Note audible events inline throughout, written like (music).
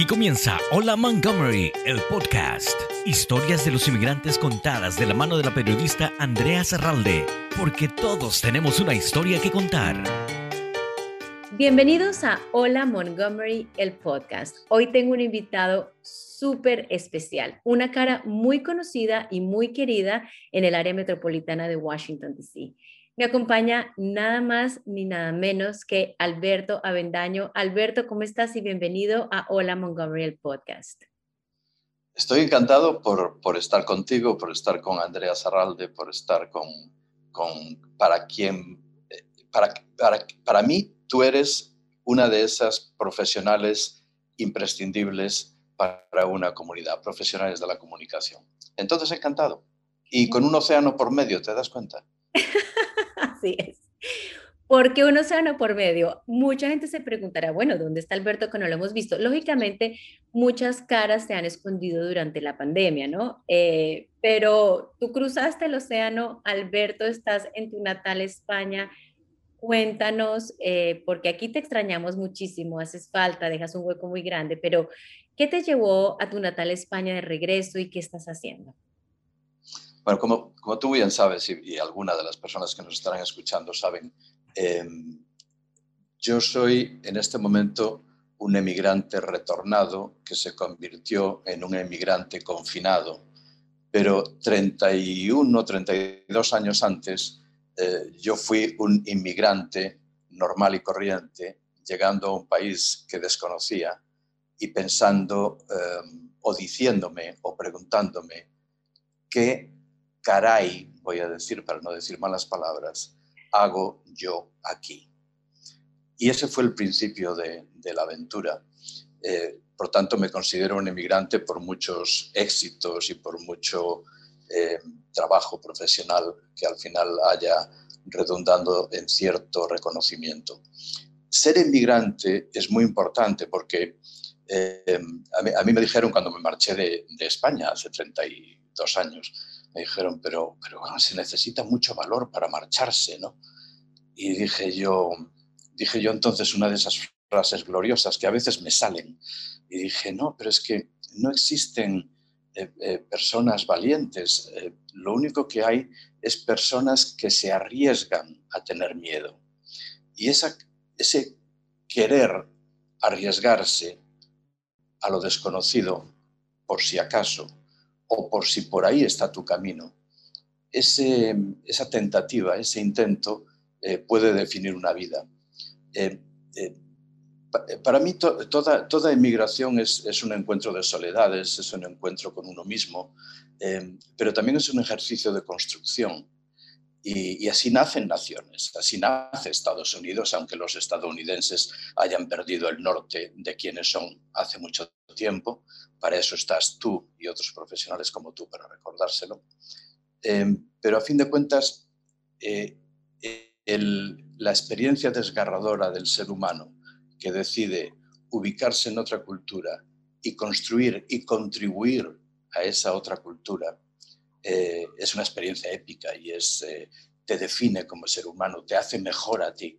Aquí comienza Hola Montgomery, el podcast. Historias de los inmigrantes contadas de la mano de la periodista Andrea Serralde, porque todos tenemos una historia que contar. Bienvenidos a Hola Montgomery, el podcast. Hoy tengo un invitado súper especial, una cara muy conocida y muy querida en el área metropolitana de Washington, D.C. Me acompaña nada más ni nada menos que Alberto Avendaño. Alberto, ¿cómo estás? Y bienvenido a Hola Montgomery, el podcast. Estoy encantado por, por estar contigo, por estar con Andrea Zarralde, por estar con, con para quien, para, para, para mí, tú eres una de esas profesionales imprescindibles para una comunidad, profesionales de la comunicación. Entonces, encantado. Y con un océano por medio, ¿te das cuenta? (laughs) Así es. Porque un océano por medio. Mucha gente se preguntará, bueno, ¿dónde está Alberto que no lo hemos visto? Lógicamente, muchas caras se han escondido durante la pandemia, ¿no? Eh, pero tú cruzaste el océano, Alberto, estás en tu natal España. Cuéntanos, eh, porque aquí te extrañamos muchísimo, haces falta, dejas un hueco muy grande, pero ¿qué te llevó a tu natal España de regreso y qué estás haciendo? Bueno, como, como tú bien sabes y, y algunas de las personas que nos estarán escuchando saben, eh, yo soy en este momento un emigrante retornado que se convirtió en un emigrante confinado, pero 31, 32 años antes eh, yo fui un inmigrante normal y corriente, llegando a un país que desconocía y pensando eh, o diciéndome o preguntándome qué caray, voy a decir para no decir malas palabras, hago yo aquí? Y ese fue el principio de, la aventura. Eh, por tanto, me considero un emigrante por muchos éxitos y por mucho eh, trabajo profesional que al final haya redundando en cierto reconocimiento. Ser emigrante es muy importante porque eh, a, mí, me dijeron cuando me marché de, de España hace 32 años, me dijeron, pero, pero se necesita mucho valor para marcharse, ¿no? Y dije yo, dije yo entonces una de esas frases gloriosas que a veces me salen. Y dije, no, pero es que no existen eh, eh, personas valientes. Eh, lo único que hay es personas que se arriesgan a tener miedo. Y esa, ese querer arriesgarse a lo desconocido, por si acaso, o por si por ahí está tu camino. Esa tentativa, ese intento eh, puede definir una vida. Eh, eh, para mí to, toda, inmigración es, un encuentro de soledades, es un encuentro con uno mismo, pero también es un ejercicio de construcción. Y, así nacen naciones, así nace Estados Unidos, aunque los estadounidenses hayan perdido el norte de quienes son hace mucho tiempo. Para eso estás tú y otros profesionales como tú para recordárselo. Eh, pero a fin de cuentas, eh, la experiencia desgarradora del ser humano que decide ubicarse en otra cultura y construir y contribuir a esa otra cultura, eh, es una experiencia épica y es, eh, te define como ser humano, te hace mejor a ti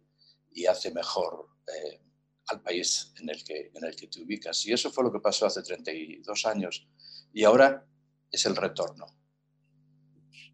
y hace mejor eh, al país en el, que, en el que te ubicas. Y eso fue lo que pasó hace 32 años y ahora es el retorno.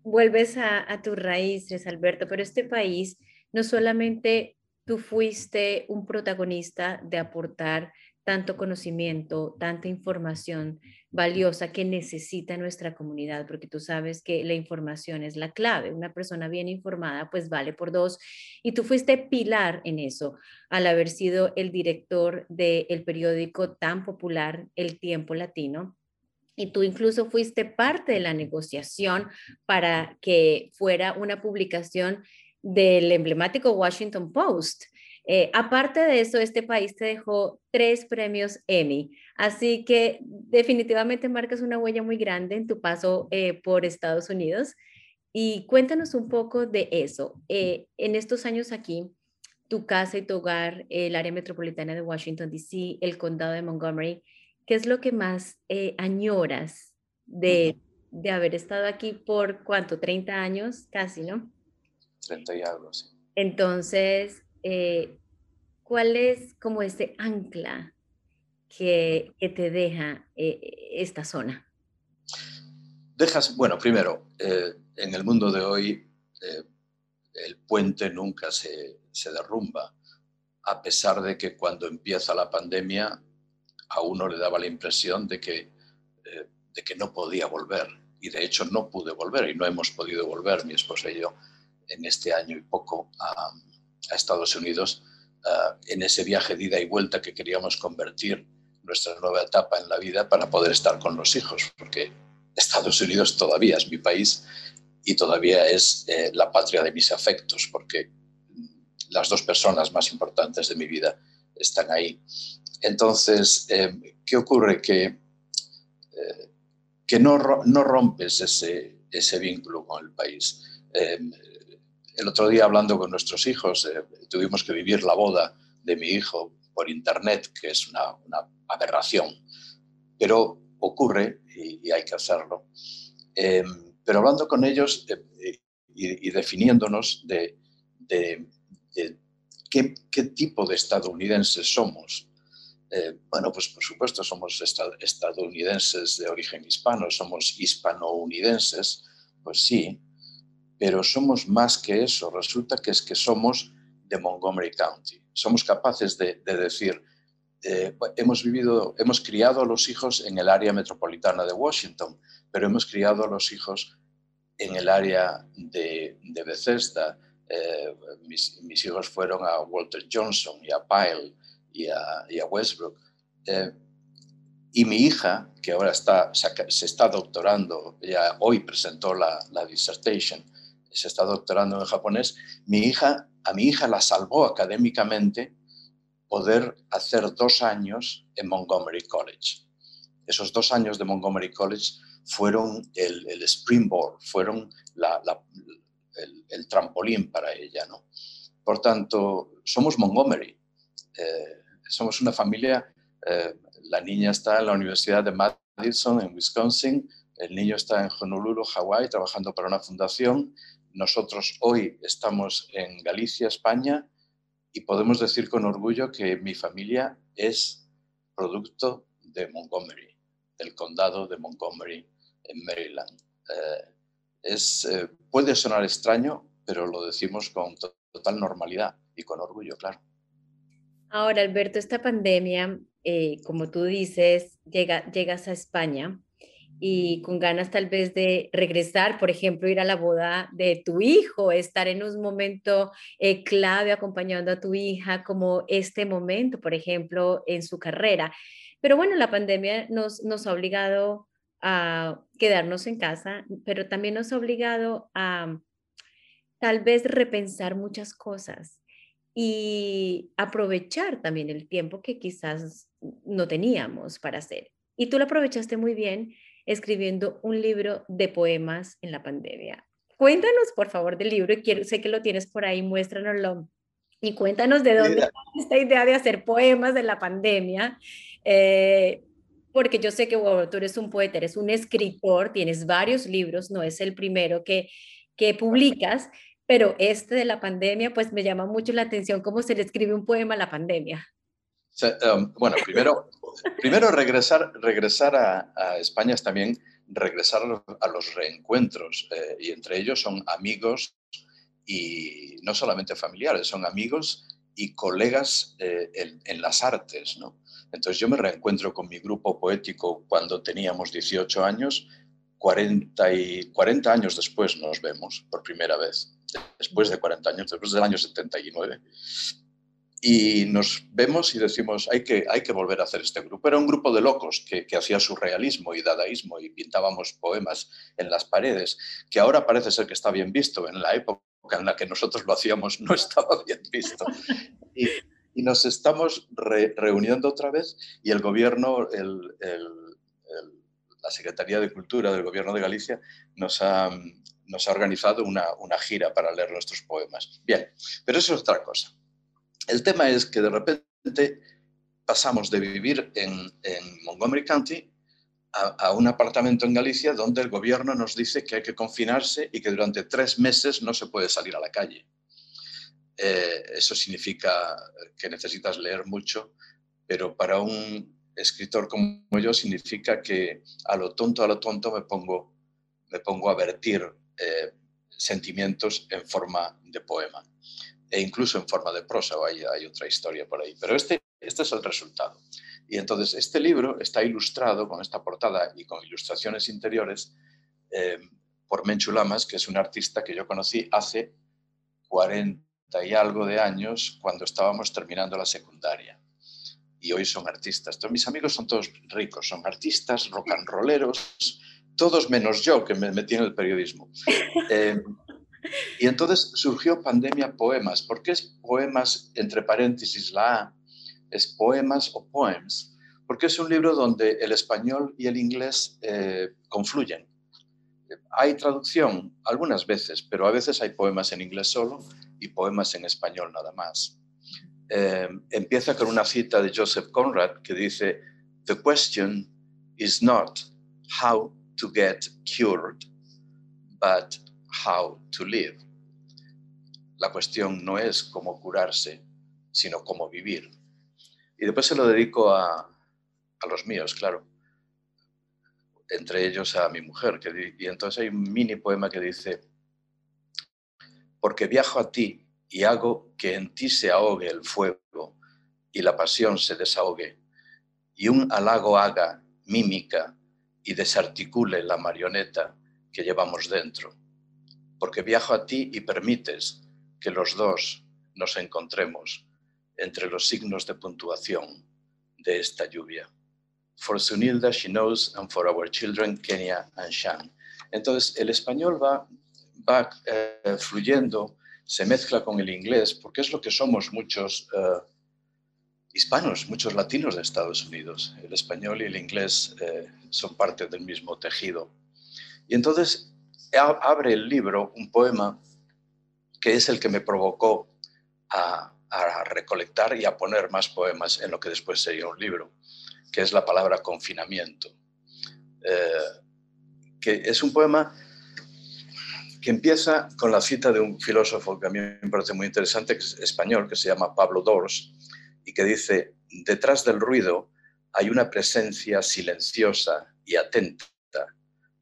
Vuelves a, a tus raíces, Alberto, pero este país no solamente tú fuiste un protagonista de aportar tanto conocimiento, tanta información valiosa que necesita nuestra comunidad, porque tú sabes que la información es la clave. Una persona bien informada pues vale por dos. Y tú fuiste pilar en eso, al haber sido el director del periódico tan popular El Tiempo Latino. Y tú incluso fuiste parte de la negociación para que fuera una publicación del emblemático Washington Post. Eh, aparte de eso, este país te dejó tres premios Emmy, así que definitivamente marcas una huella muy grande en tu paso eh, por Estados Unidos. Y cuéntanos un poco de eso. Eh, en estos años aquí, tu casa y tu hogar, el área metropolitana de Washington, D.C., el condado de Montgomery, ¿qué es lo que más añoras de, de haber estado aquí por cuánto, 30 años casi, ¿no? 30 y algo, sí. Entonces, eh, ¿cuál es como ese ancla que, te deja eh, esta zona? Dejas, bueno, primero, eh, en el mundo de hoy eh, el puente nunca se, derrumba, a pesar de que cuando empieza la pandemia a uno le daba la impresión de que, de que no podía volver. Y de hecho no pude volver y no hemos podido volver, mi esposa y yo, en este año y poco a, a Estados Unidos uh, en ese viaje de ida y vuelta que queríamos convertir nuestra nueva etapa en la vida para poder estar con los hijos, porque Estados Unidos todavía es mi país y todavía es eh, la patria de mis afectos, porque las dos personas más importantes de mi vida están ahí. Entonces, eh, ¿qué ocurre? Que, eh, que no, no, rompes ese, ese, vínculo con el país. El otro día hablando con nuestros hijos, eh, tuvimos que vivir la boda de mi hijo por internet, que es una, aberración, pero ocurre y, hay que hacerlo. Em, pero hablando con ellos eh, y, definiéndonos de, qué, tipo de estadounidenses somos. Eh, bueno, pues por supuesto somos estadounidenses de origen hispano, somos hispanounidenses, pues sí, pero somos más que eso. Resulta que es que somos de Montgomery County. Somos capaces de, decir, eh, hemos vivido, hemos criado a los hijos en el área metropolitana de Washington, pero hemos criado a los hijos en el área de, Bethesda. Eh, mis, hijos fueron a Walter Johnson y a Pyle y a, Westbrook. Eh, y mi hija, que ahora está, se está doctorando, ya hoy presentó la, la dissertation, se está doctorando en japonés, mi hija, a mi hija la salvó académicamente poder hacer dos años en Montgomery College. Esos dos años de Montgomery College fueron el, springboard, fueron el, trampolín para ella. ¿no? Por tanto, somos Montgomery, eh, somos una familia, eh, la niña está en la Universidad de Madison, en Wisconsin, el niño está en Honolulu, Hawái, trabajando para una fundación, nosotros hoy estamos en Galicia, España, y podemos decir con orgullo que mi familia es producto de Montgomery, del condado de Montgomery, en Maryland. Eh, eh, puede sonar extraño, pero lo decimos con total normalidad y con orgullo, claro. Ahora, Alberto, esta pandemia, eh, como tú dices, llega, llegas a España y con ganas tal vez de regresar, por ejemplo, ir a la boda de tu hijo, estar en un momento eh, clave acompañando a tu hija, como este momento, por ejemplo, en su carrera. Pero bueno, la pandemia nos, nos ha obligado a quedarnos en casa, pero también nos ha obligado a tal vez repensar muchas cosas y aprovechar también el tiempo que quizás no teníamos para hacer. Y tú lo aprovechaste muy bien escribiendo un libro de poemas en la pandemia. Cuéntanos, por favor, del libro. Quiero, sé que lo tienes por ahí, muéstranoslo. Y cuéntanos de dónde está esta idea de hacer poemas de la pandemia. Eh, porque yo sé que tú eres un poeta, eres un escritor, tienes varios libros, no es el primero que, que publicas, pero este de la pandemia, pues me llama mucho la atención cómo se le escribe un poema a la pandemia. Um, bueno, primero, primero regresar, regresar a, España es también regresar a los, reencuentros eh, y entre ellos son amigos y no solamente familiares, son amigos y colegas eh, en, las artes. ¿no? Entonces yo me reencuentro con mi grupo poético cuando teníamos 18 años, 40, y, 40 años después nos vemos por primera vez, después de 40 años, después del año 79 y nos vemos y decimos, hay que, hay que volver a hacer este grupo. Era un grupo de locos que, que hacía surrealismo y dadaísmo y pintábamos poemas en las paredes, que ahora parece ser que está bien visto. En la época en la que nosotros lo hacíamos no (laughs) estaba bien visto. Y, nos estamos reuniendo otra vez y el gobierno, la Secretaría de Cultura del Gobierno de Galicia nos ha, nos ha organizado una, una gira para leer nuestros poemas. Bien, pero eso es otra cosa. El tema es que de repente pasamos de vivir en, Montgomery County a, un apartamento en Galicia donde el gobierno nos dice que hay que confinarse y que durante tres meses no se puede salir a la calle. Eh, eso significa que necesitas leer mucho, pero para un escritor como yo significa que a lo tonto, a lo tonto me pongo, me pongo a vertir eh, sentimientos en forma de poema e incluso en forma de prosa, hay, hay otra historia por ahí. Pero este, este es el resultado. Y entonces este libro está ilustrado con esta portada y con ilustraciones interiores eh, por Menchu Lamas, que es un artista que yo conocí hace 40 y algo de años cuando estábamos terminando la secundaria. Y hoy son artistas. Todos mis amigos son todos ricos, son artistas, rock and rolleros, todos menos yo que me metí en el periodismo. (laughs) Eh, y entonces surgió Pandemia Poemas. ¿Por qué es poemas entre paréntesis la A? Es poemas o poems. Porque es un libro donde el español y el inglés eh, confluyen. Hay traducción algunas veces, pero a veces hay poemas en inglés solo y poemas en español nada más. Eh, empieza con una cita de Joseph Conrad que dice, The question is not how to get cured, but how to live. La cuestión no es cómo curarse, sino cómo vivir. Y después se lo dedico a, a los míos, claro. Entre ellos a mi mujer. Y entonces hay un mini poema que dice, porque viajo a ti y hago que en ti se ahogue el fuego y la pasión se desahogue, y un halago haga mímica y desarticule la marioneta que llevamos dentro porque viajo a ti y permites que los dos nos encontremos entre los signos de puntuación de esta lluvia. For Sunilda, she knows, and for our children, Kenya and Shan. Entonces, el español va, va eh, fluyendo, se mezcla con el inglés, porque es lo que somos muchos eh, hispanos, muchos latinos de Estados Unidos. El español y el inglés eh, son parte del mismo tejido. Y entonces abre el libro un poema que es el que me provocó a, recolectar y a poner más poemas en lo que después sería un libro, que es la palabra confinamiento. Eh, que es un poema que empieza con la cita de un filósofo que a mí me parece muy interesante, que es español, que se llama Pablo Dors, y que dice, detrás del ruido hay una presencia silenciosa y atenta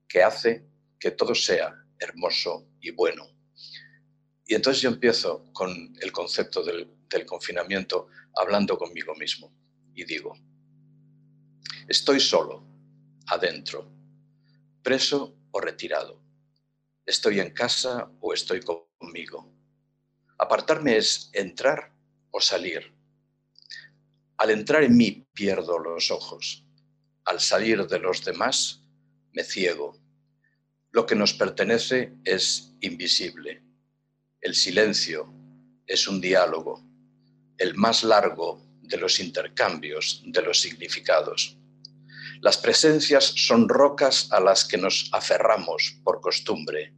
que hace que todo sea hermoso y bueno. Y entonces yo empiezo con el concepto del, confinamiento hablando conmigo mismo y digo, estoy solo, adentro, preso o retirado, estoy en casa o estoy conmigo. Apartarme es entrar o salir. Al entrar en mí pierdo los ojos, al salir de los demás me ciego lo que nos pertenece es invisible. El silencio es un diálogo, el más largo de los intercambios de los significados. Las presencias son rocas a las que nos aferramos por costumbre.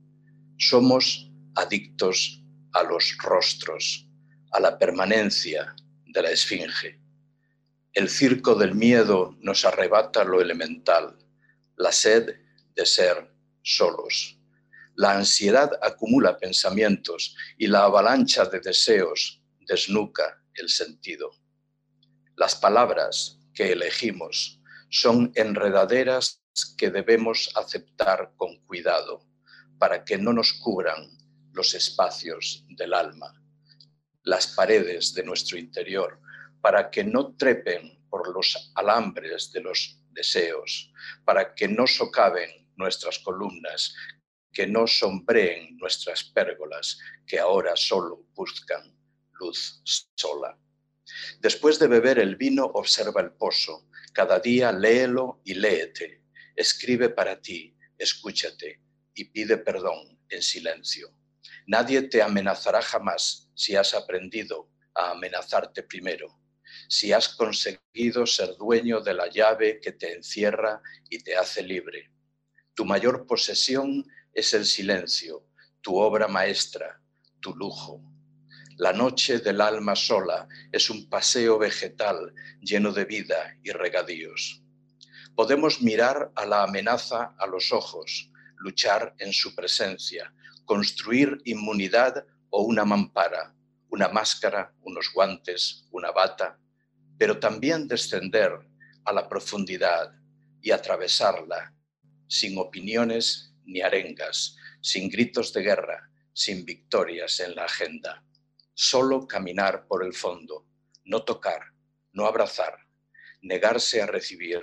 Somos adictos a los rostros, a la permanencia de la esfinge. El circo del miedo nos arrebata lo elemental, la sed de ser solos. La ansiedad acumula pensamientos y la avalancha de deseos desnuca el sentido. Las palabras que elegimos son enredaderas que debemos aceptar con cuidado para que no nos cubran los espacios del alma, las paredes de nuestro interior, para que no trepen por los alambres de los deseos, para que no socaven nuestras columnas, que no sombreen nuestras pérgolas, que ahora solo buscan luz sola. Después de beber el vino, observa el pozo. Cada día léelo y léete. Escribe para ti, escúchate y pide perdón en silencio. Nadie te amenazará jamás si has aprendido a amenazarte primero, si has conseguido ser dueño de la llave que te encierra y te hace libre tu mayor posesión es el silencio, tu obra maestra, tu lujo. La noche del alma sola es un paseo vegetal lleno de vida y regadíos. Podemos mirar a la amenaza a los ojos, luchar en su presencia, construir inmunidad o una mampara, una máscara, unos guantes, una bata, pero también descender a la profundidad y atravesarla sin opiniones ni arengas, sin gritos de guerra, sin victorias en la agenda. Solo caminar por el fondo, no tocar, no abrazar, negarse a recibir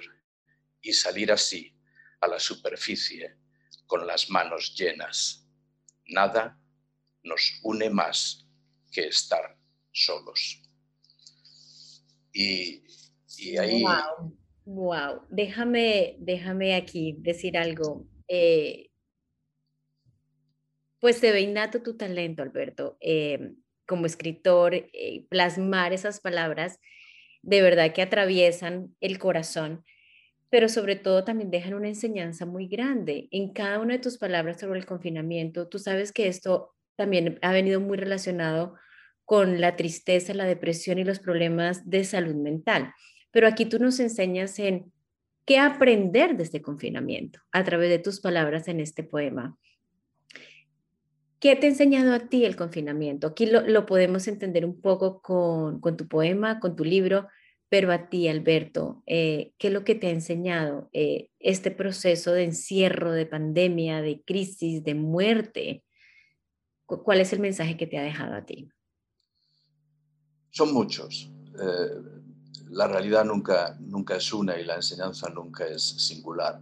y salir así a la superficie con las manos llenas. Nada nos une más que estar solos. Y, ahí... Wow. Déjame, déjame aquí decir algo. Eh, pues se ve innato tu talento, Alberto, em, como escritor, eh, plasmar esas palabras de verdad que atraviesan el corazón, pero sobre todo también dejan una enseñanza muy grande. En cada una de tus palabras sobre el confinamiento, tú sabes que esto también ha venido muy relacionado con la tristeza, la depresión y los problemas de salud mental. Pero aquí tú nos enseñas en qué aprender de este confinamiento a través de tus palabras en este poema. ¿Qué te ha enseñado a ti el confinamiento? Aquí lo, podemos entender un poco con, tu poema, con tu libro, pero a ti, Alberto, eh, ¿qué es lo que te ha enseñado eh, este proceso de encierro, de pandemia, de crisis, de muerte? ¿Cuál es el mensaje que te ha dejado a ti? Son muchos. Eh, la realidad nunca, nunca es una y la enseñanza nunca es singular.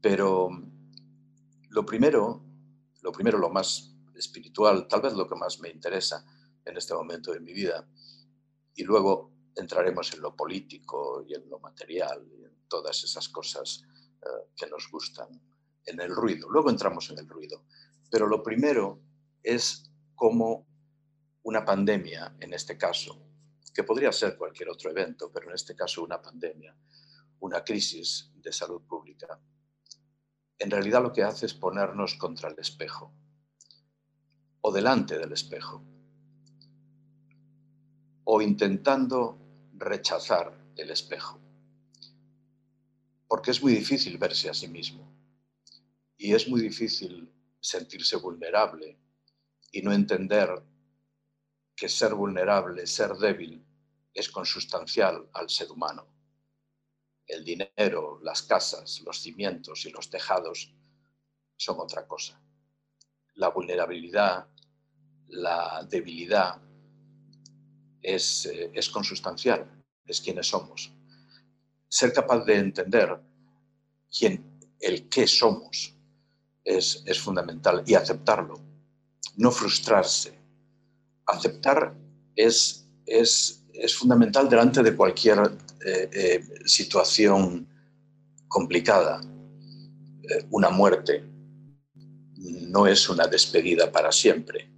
pero lo primero, lo primero, lo más espiritual, tal vez lo que más me interesa en este momento de mi vida, y luego entraremos en lo político y en lo material y en todas esas cosas eh, que nos gustan, en el ruido. Luego entramos en el ruido. Pero lo primero es cómo una pandemia, en este caso, que podría ser cualquier otro evento, pero en este caso una pandemia, una crisis de salud pública, en realidad lo que hace es ponernos contra el espejo o delante del espejo o intentando rechazar el espejo. Porque es muy difícil verse a sí mismo y es muy difícil sentirse vulnerable y no entender que ser vulnerable, ser débil, es consustancial al ser humano el dinero, las casas, los cimientos y los tejados son otra cosa. La vulnerabilidad, la debilidad es, eh, es consustancial, es quienes somos. Ser capaz de entender quién, el qué somos es, es fundamental y aceptarlo, no frustrarse. Aceptar es, es, es fundamental delante de cualquier eh, eh, situación complicada, eh, una muerte, no es una despedida para siempre,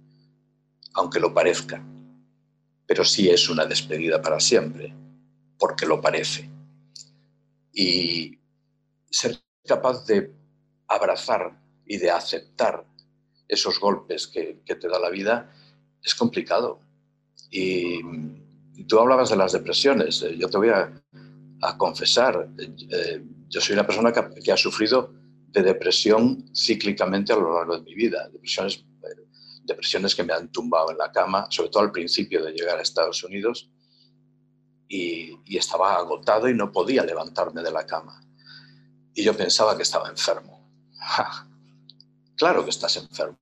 aunque lo parezca, pero sí es una despedida para siempre, porque lo parece. Y ser capaz de abrazar y de aceptar esos golpes que, que te da la vida es complicado. Y tú hablabas de las depresiones. Eh, yo te voy a, confesar, eh, yo soy una persona que, ha sufrido de depresión cíclicamente a lo largo de mi vida. Depresiones, eh, depresiones que me han tumbado en la cama, sobre todo al principio de llegar a Estados Unidos, y, y estaba agotado y no podía levantarme de la cama. Y yo pensaba que estaba enfermo. (laughs) claro que estás enfermo,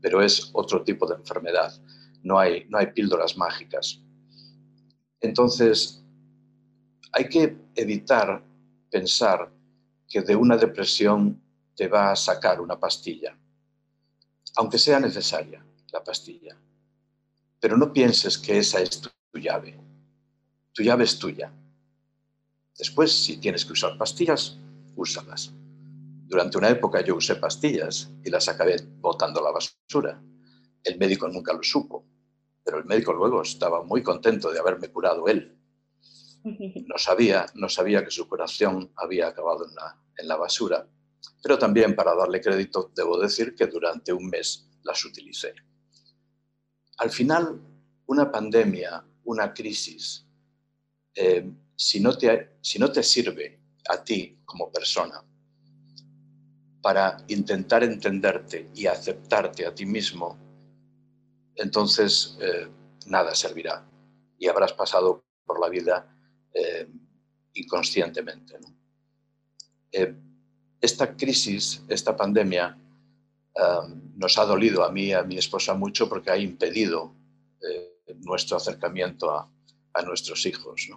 pero es otro tipo de enfermedad. No hay, no hay píldoras mágicas. Entonces, hay que evitar pensar que de una depresión te va a sacar una pastilla, aunque sea necesaria la pastilla. Pero no pienses que esa es tu llave. Tu llave es tuya. Después, si tienes que usar pastillas, úsalas. Durante una época yo usé pastillas y las acabé botando a la basura. El médico nunca lo supo pero el médico luego estaba muy contento de haberme curado él. (laughs) No sabía, no sabía que su curación había acabado en la, en la basura, pero también para darle crédito debo decir que durante un mes las utilicé. Al final, una pandemia, una crisis, eh, si, no te, si no te sirve a ti como persona para intentar entenderte y aceptarte a ti mismo, entonces eh, nada servirá y habrás pasado por la vida eh, inconscientemente. Eh, esta crisis, esta pandemia, nos ha dolido a mí y a mi esposa mucho porque ha impedido nuestro acercamiento a, nuestros hijos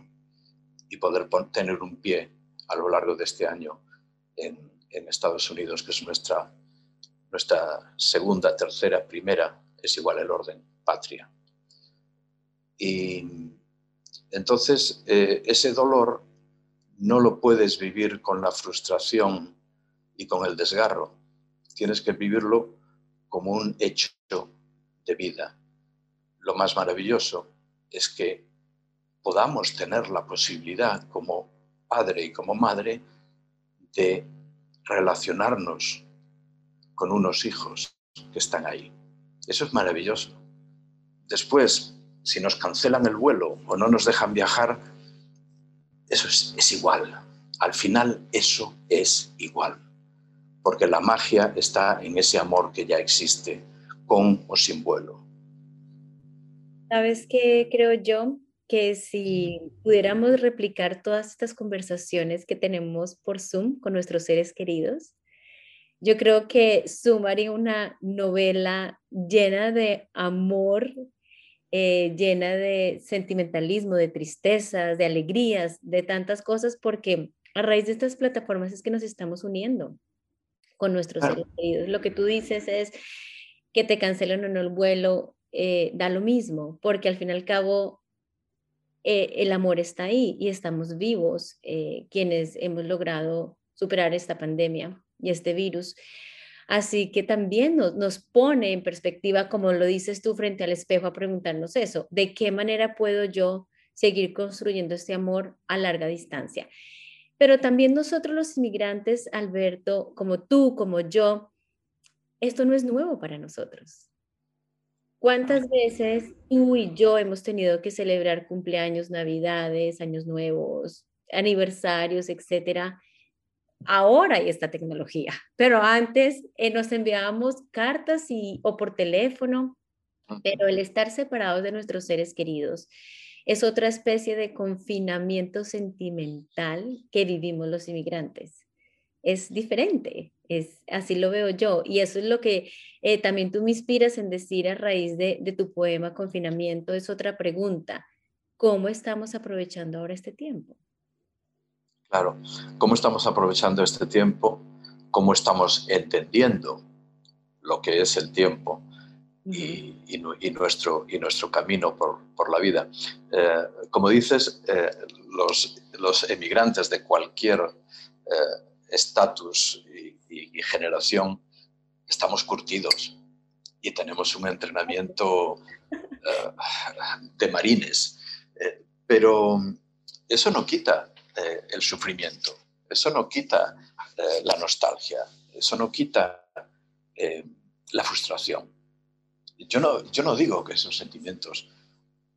y poder tener un pie a lo largo de este año en, Estados Unidos, que es nuestra, nuestra segunda, tercera, primera, es igual el orden, patria. Y entonces eh, ese dolor no lo puedes vivir con la frustración y con el desgarro. Tienes que vivirlo como un hecho de vida. Lo más maravilloso es que podamos tener la posibilidad como padre y como madre de relacionarnos con unos hijos que están ahí. Eso es maravilloso. Después, si nos cancelan el vuelo o no nos dejan viajar, eso es, igual. Al final eso es igual. Porque la magia está en ese amor que ya existe, con o sin vuelo. ¿Sabes qué creo yo? Que si pudiéramos replicar todas estas conversaciones que tenemos por Zoom con nuestros seres queridos, yo creo que sumaría una novela llena de amor, eh, llena de sentimentalismo, de tristezas, de alegrías, de tantas cosas, porque a raíz de estas plataformas es que nos estamos uniendo con nuestros seres queridos. Lo que tú dices es que te cancelen o no el vuelo, eh, da lo mismo, porque al fin y al cabo eh, el amor está ahí y estamos vivos, quienes hemos logrado superar esta pandemia y este virus. Así que también nos, pone en perspectiva, como lo dices tú, frente al espejo a preguntarnos eso, ¿de qué manera puedo yo seguir construyendo este amor a larga distancia? Pero también nosotros los inmigrantes, Alberto, como tú, como yo, esto no es nuevo para nosotros. ¿Cuántas veces tú y yo hemos tenido que celebrar cumpleaños, navidades, años nuevos, aniversarios, etcétera? Ahora hay esta tecnología, pero antes eh, nos enviábamos cartas y, o por teléfono, pero el estar separados de nuestros seres queridos es otra especie de confinamiento sentimental que vivimos los inmigrantes. Es diferente, es, así lo veo yo, y eso es lo que eh, también tú me inspiras en decir a raíz de, de tu poema Confinamiento, es otra pregunta. ¿Cómo estamos aprovechando ahora este tiempo? Claro, cómo estamos aprovechando este tiempo, cómo estamos entendiendo lo que es el tiempo y, nuestro, y nuestro camino por, la vida. Eh, como dices, eh, los, emigrantes de cualquier eh, estatus y, generación estamos curtidos y tenemos un entrenamiento (laughs) de marines, pero eso no quita eh, el sufrimiento. Eso no quita eh, la nostalgia, eso no quita eh, la frustración. Yo no, yo no digo que esos sentimientos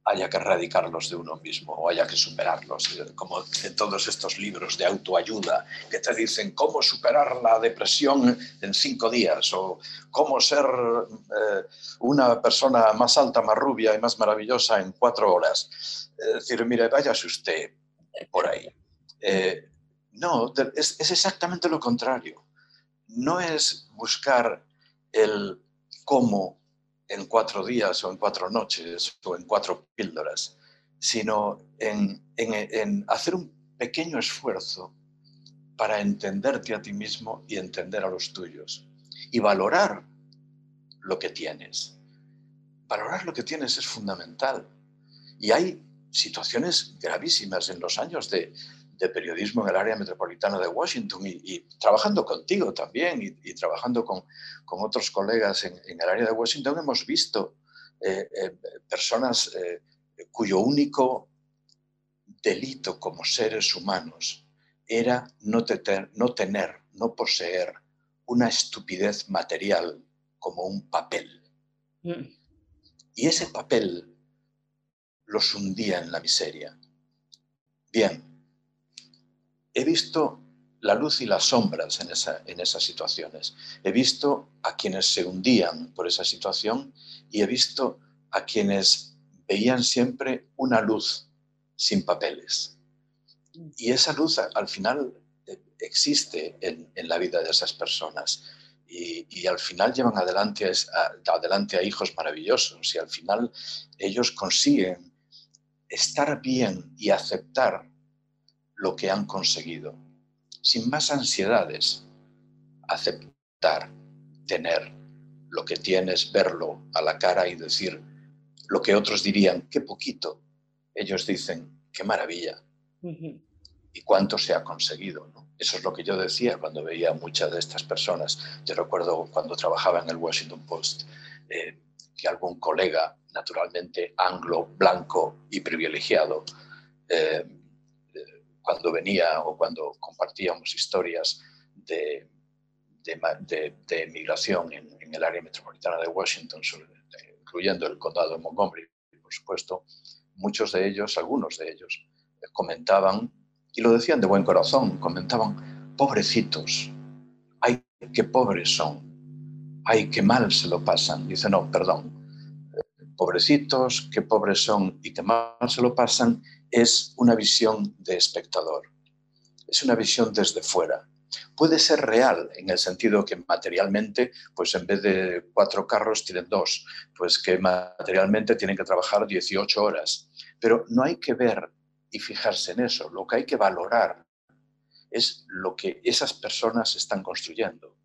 haya que erradicarlos de uno mismo o haya que superarlos, como en todos estos libros de autoayuda que te dicen cómo superar la depresión en cinco días o cómo ser una persona más alta, más rubia y más maravillosa en cuatro horas. Es decir, mire, váyase usted por ahí. Eh, no, es, exactamente lo contrario. No es buscar el cómo en cuatro días o en cuatro noches o en cuatro píldoras, sino en, en hacer un pequeño esfuerzo para entenderte a ti mismo y entender a los tuyos y valorar lo que tienes. Valorar lo que tienes es fundamental. Y hay situaciones gravísimas en los años de, de periodismo en el área metropolitana de Washington y, trabajando contigo también y, trabajando con, otros colegas en, el área de Washington hemos visto eh, eh, personas eh, cuyo único delito como seres humanos era no, no tener, no poseer una estupidez material como un papel. Mm. Y ese papel los hundía en la miseria. Bien, he visto la luz y las sombras en, esas situaciones. He visto a quienes se hundían por esa situación y he visto a quienes veían siempre una luz sin papeles. Y esa luz al final eh, existe en, la vida de esas personas. Y, al final llevan adelante a hijos maravillosos y al final ellos consiguen estar bien y aceptar lo que han conseguido, sin más ansiedades, aceptar, tener lo que tienes, verlo a la cara y decir lo que otros dirían, qué poquito. Ellos dicen, qué maravilla. Y cuánto se ha conseguido. Eso es lo que yo decía cuando veía a muchas de estas personas. Yo recuerdo cuando trabajaba en el Washington Post, eh, que algún colega, naturalmente anglo, blanco y privilegiado, eh, eh, cuando venía o cuando compartíamos historias de, de, de, migración en, el área metropolitana de Washington, incluyendo el condado de Montgomery, por supuesto, muchos de ellos, algunos de ellos, comentaban, y lo decían de buen corazón, comentaban, pobrecitos, ay, qué pobres son, ay, qué mal se lo pasan. Dice, no, perdón, pobrecitos, qué pobres son y qué mal se lo pasan, es una visión de espectador, es una visión desde fuera puede ser real en el sentido que materialmente, pues en vez de cuatro carros tienen dos, pues que materialmente tienen que trabajar 18 horas. Pero no hay que ver y fijarse en eso, lo que hay que valorar es lo que esas personas están construyendo.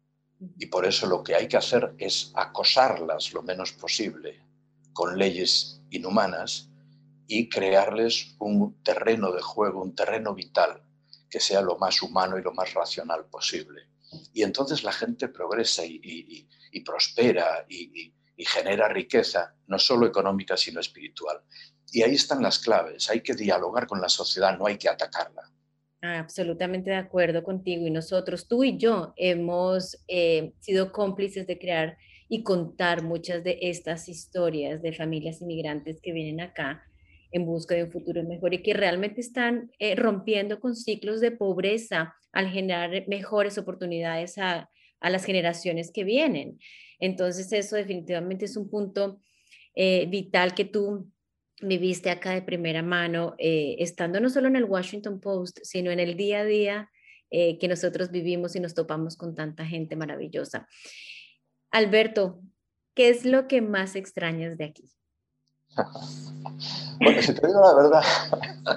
Y por eso lo que hay que hacer es acosarlas lo menos posible con leyes inhumanas y crearles un terreno de juego, un terreno vital que sea lo más humano y lo más racional posible. Y entonces la gente progresa y, prospera y, genera riqueza, no solo económica, sino espiritual. Y ahí están las claves. Hay que dialogar con la sociedad, no hay que atacarla. Ah, absolutamente de acuerdo contigo. Y nosotros, tú y yo, hemos eh, sido cómplices de crear y contar muchas de estas historias de familias inmigrantes que vienen acá en busca de un futuro mejor y que realmente están eh, rompiendo con ciclos de pobreza al generar mejores oportunidades a, las generaciones que vienen. Entonces eso definitivamente es un punto eh, vital que tú viviste acá de primera mano, eh, estando no solo en el Washington Post, sino en el día a día que nosotros vivimos y nos topamos con tanta gente maravillosa. Alberto, ¿qué es lo que más extrañas de aquí? (laughs) bueno, si te digo la verdad.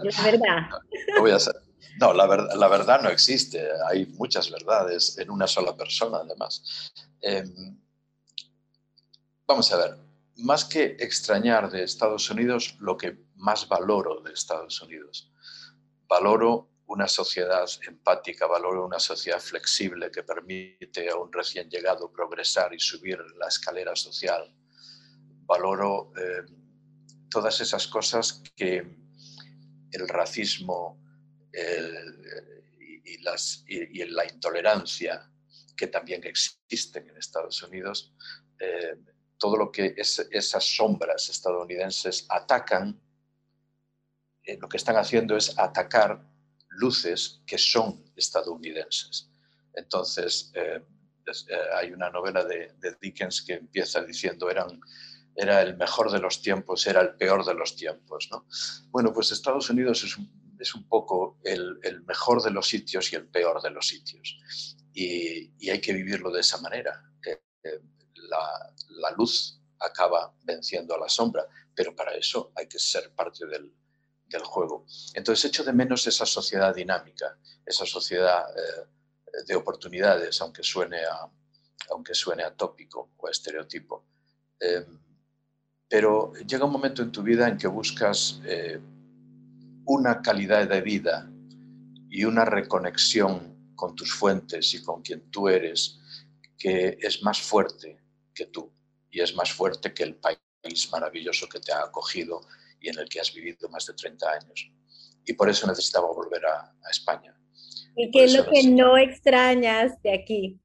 Es verdad. No, la, verdad, la verdad no existe. Hay muchas verdades en una sola persona, además. Em, vamos a ver, más que extrañar de Estados Unidos, lo que más valoro de Estados Unidos. Valoro una sociedad empática, valoro una sociedad flexible que permite a un recién llegado progresar y subir la escalera social. Valoro em, todas esas cosas que el racismo y, las, y, la intolerancia que también existen en Estados Unidos, eh, todo lo que esas sombras estadounidenses atacan, eh, lo que están haciendo es atacar luces que son estadounidenses. Entonces, eh, hay una novela de, de, Dickens que empieza diciendo eran era el mejor de los tiempos, era el peor de los tiempos. ¿no? Bueno, pues Estados Unidos es un, es un poco el, el, mejor de los sitios y el peor de los sitios. Y, y hay que vivirlo de esa manera. La, la, luz acaba venciendo a la sombra, pero para eso hay que ser parte del, del juego. Entonces echo de menos esa sociedad dinámica, esa sociedad eh, de oportunidades, aunque suene a, aunque suene a tópico o estereotipo. Pero llega un momento en tu vida en que buscas eh, una calidad de vida y una reconexión con tus fuentes y con quien tú eres que es más fuerte que tú y es más fuerte que el país maravilloso que te ha acogido y en el que has vivido más de 30 años. Y por eso necesitaba volver a, España. ¿Y qué es lo que no extrañas de aquí?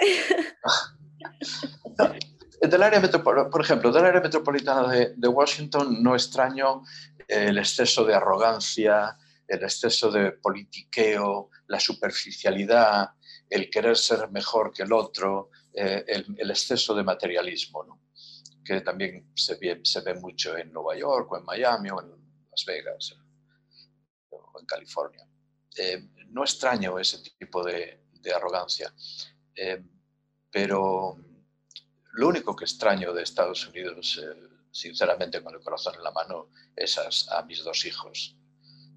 (laughs) Del área por ejemplo, del área metropolitana de, Washington no extraño el exceso de arrogancia, el exceso de politiqueo, la superficialidad, el querer ser mejor que el otro, eh, el, exceso de materialismo, que también se ve, se ve, mucho en Nueva York o en Miami o en Las Vegas o en California. eh, no extraño ese tipo de, arrogancia, eh, pero lo único que extraño de Estados Unidos, sinceramente con el corazón en la mano, es a, mis dos hijos.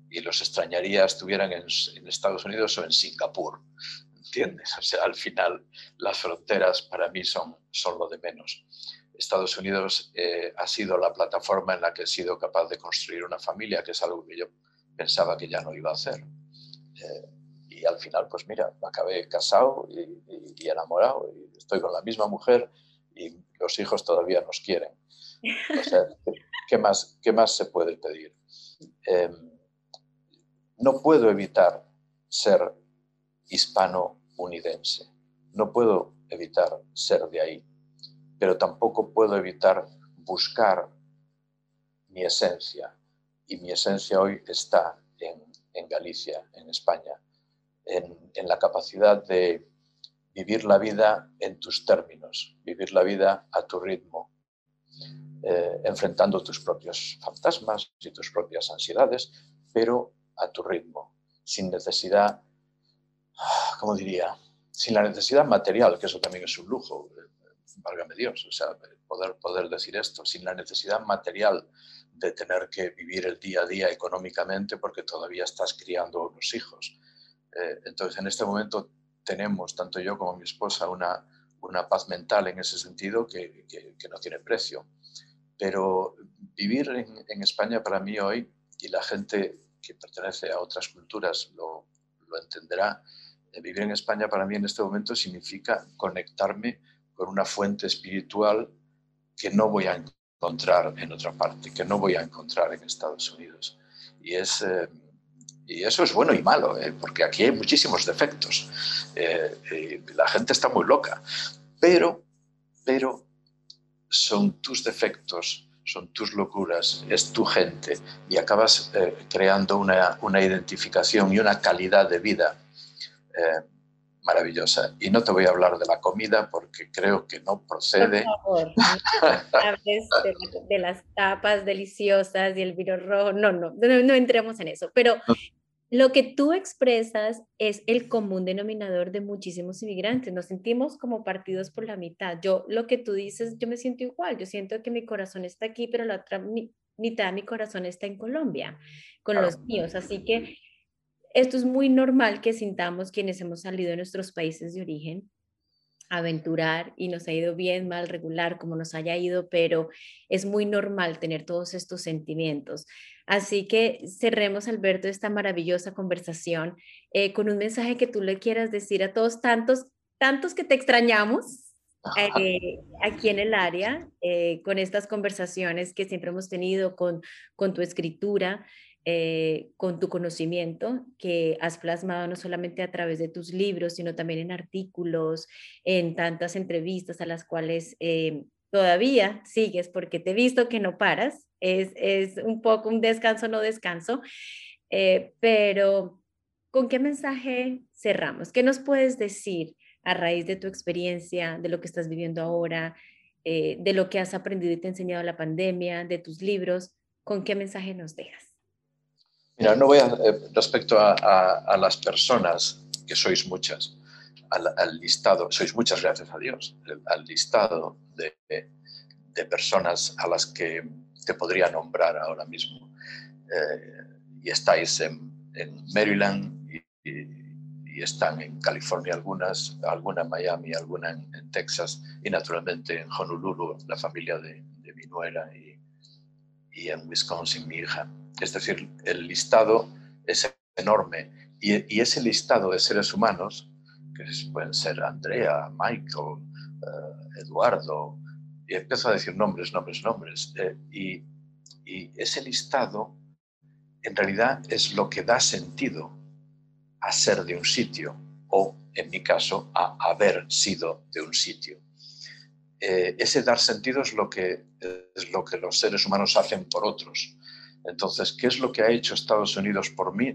Y los extrañaría estuvieran en, Estados Unidos o en Singapur. ¿Entiendes? Al final las fronteras para mí son, son lo de menos. Estados Unidos eh, ha sido la plataforma en la que he sido capaz de construir una familia, que es algo que yo pensaba que ya no iba a hacer. Eh, y al final, pues mira, acabé casado y, enamorado, y estoy con la misma mujer y los hijos todavía nos quieren. (laughs) ¿qué más, qué más se puede pedir? Eh, no puedo evitar ser hispano-unidense. No puedo evitar ser de ahí pero tampoco puedo evitar buscar mi esencia. Y mi esencia hoy está en, Galicia, en España, en, la capacidad de vivir la vida en tus términos, vivir la vida a tu ritmo, eh, enfrentando tus propios fantasmas y tus propias ansiedades, pero a tu ritmo, sin necesidad, ah, ¿cómo diría? Sin la necesidad material, que eso también es un lujo válgame Dios, o sea, poder, poder decir esto, sin la necesidad material de tener que vivir el día a día económicamente porque todavía estás criando unos hijos. Eh, entonces, en este momento tenemos, tanto yo como mi esposa, una, una paz mental en ese sentido que, que, no tiene precio. Pero vivir en, en, España para mí hoy, y la gente que pertenece a otras culturas lo, lo entenderá, eh, vivir en España para mí en este momento significa conectarme con una fuente espiritual que no voy a encontrar en otra parte, que no voy a encontrar en Estados Unidos. Y, es, eh, y eso es bueno y malo, eh, porque aquí hay muchísimos defectos. Eh, la gente está muy loca, pero, pero son tus defectos, son tus locuras, es tu gente y acabas creando una, una, identificación y una calidad de vida maravillosa. Y no te voy a hablar de la comida porque creo que no procede. Por favor, de, las tapas deliciosas y el vino rojo. No, no, no, entremos en eso. Pero lo que tú expresas es el común denominador de muchísimos inmigrantes. Nos sentimos como partidos por la mitad. Yo, lo que tú dices, yo me siento igual. Yo siento que mi corazón está aquí, pero la otra mitad de mi corazón está en Colombia, con los míos. Así que esto es muy normal que sintamos quienes hemos salido de nuestros países de origen, aventurar y nos ha ido bien, mal, regular, como nos haya ido, pero es muy normal tener todos estos sentimientos. Así que cerremos, Alberto, esta maravillosa conversación eh, con un mensaje que tú le quieras decir a todos tantos, tantos que te extrañamos (laughs) eh, aquí en el área, eh, con estas conversaciones que siempre hemos tenido con, con tu escritura. Eh, con tu conocimiento que has plasmado no solamente a través de tus libros, sino también en artículos, en tantas entrevistas a las cuales eh, todavía sigues, porque te he visto que no paras, es, es un poco un descanso, no descanso, eh, pero ¿con qué mensaje cerramos? ¿Qué nos puedes decir a raíz de tu experiencia, de lo que estás viviendo ahora, de lo que has aprendido y te ha enseñado la pandemia, de tus libros? ¿Con qué mensaje nos dejas? Mira, no voy a, eh, respecto a, las personas, que sois muchas, al, listado, sois muchas gracias a Dios, al listado de, personas a las que te podría nombrar ahora mismo. Eh, y estáis en, Maryland y, están en California algunas, alguna en Miami, alguna en, Texas y naturalmente en Honolulu, la familia de, mi nuera y, y en Wisconsin, mi hija. Es decir, el listado es enorme y, ese listado de seres humanos, que pueden ser Andrea, Michael, eh, Eduardo, y empiezo a decir nombres, nombres, nombres, eh, y, ese listado en realidad es lo que da sentido a ser de un sitio o, en mi caso, a haber sido de un sitio. Eh, ese dar sentido es lo, que, es lo que los seres humanos hacen por otros. Entonces, ¿qué es lo que ha hecho Estados Unidos por mí?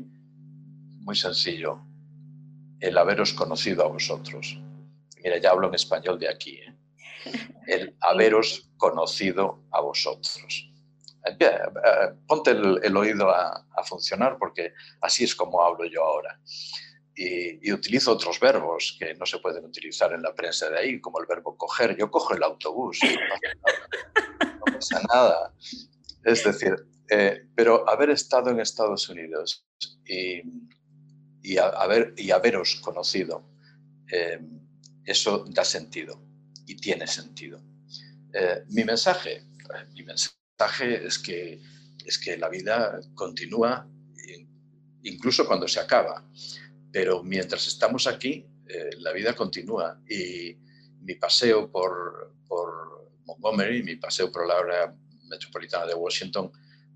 Muy sencillo, el haberos conocido a vosotros. Mira, ya hablo en español de aquí. ¿eh? (laughs) El haberos conocido a vosotros. ponte el, oído a, funcionar porque así es como hablo yo ahora. Y, utilizo otros verbos que no se pueden utilizar en la prensa de ahí, como el verbo coger. Yo cojo el autobús, no pasa nada. Es decir, eh, pero haber estado en Estados Unidos y, y, haber, y haberos conocido, eh, eso da sentido y tiene sentido. Eh, mi mensaje, mi mensaje es que, es que la vida continúa incluso cuando se acaba, pero mientras estamos aquí, la vida continúa y mi paseo por, por Montgomery, mi paseo por la área metropolitana de Washington,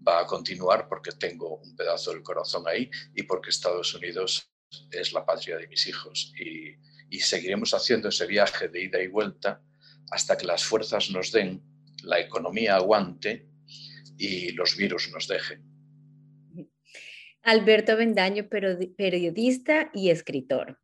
va a continuar porque tengo un pedazo del corazón ahí y porque Estados Unidos es la patria de mis hijos. Y, seguiremos haciendo ese viaje de ida y vuelta hasta que las fuerzas nos den, la economía aguante y los virus nos dejen. Alberto Bendaño, periodista y escritor.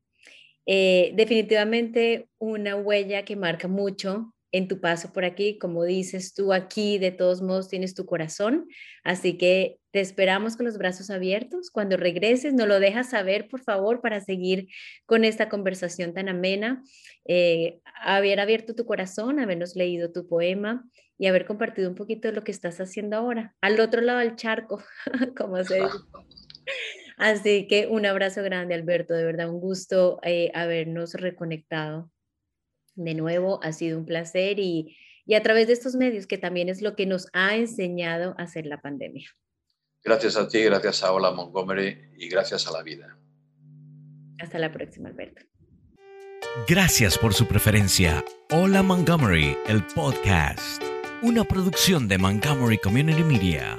Eh, definitivamente una huella que marca mucho en tu paso por aquí. Como dices tú aquí, de todos modos tienes tu corazón. Así que te esperamos con los brazos abiertos. Cuando regreses, nos lo dejas saber, por favor, para seguir con esta conversación tan amena. Eh, haber abierto tu corazón, habernos leído tu poema y haber compartido un poquito de lo que estás haciendo ahora, al otro lado del charco, (laughs) como se dice. (laughs) Así que un abrazo grande, Alberto. De verdad, un gusto eh, habernos reconectado de nuevo, ha sido un placer y, a través de estos medios, que también es lo que nos ha enseñado a hacer la pandemia. Gracias a ti, gracias a Hola Montgomery y gracias a la vida. Hasta la próxima, Alberto. Gracias por su preferencia. Hola Montgomery, el podcast. Una producción de Montgomery Community Media.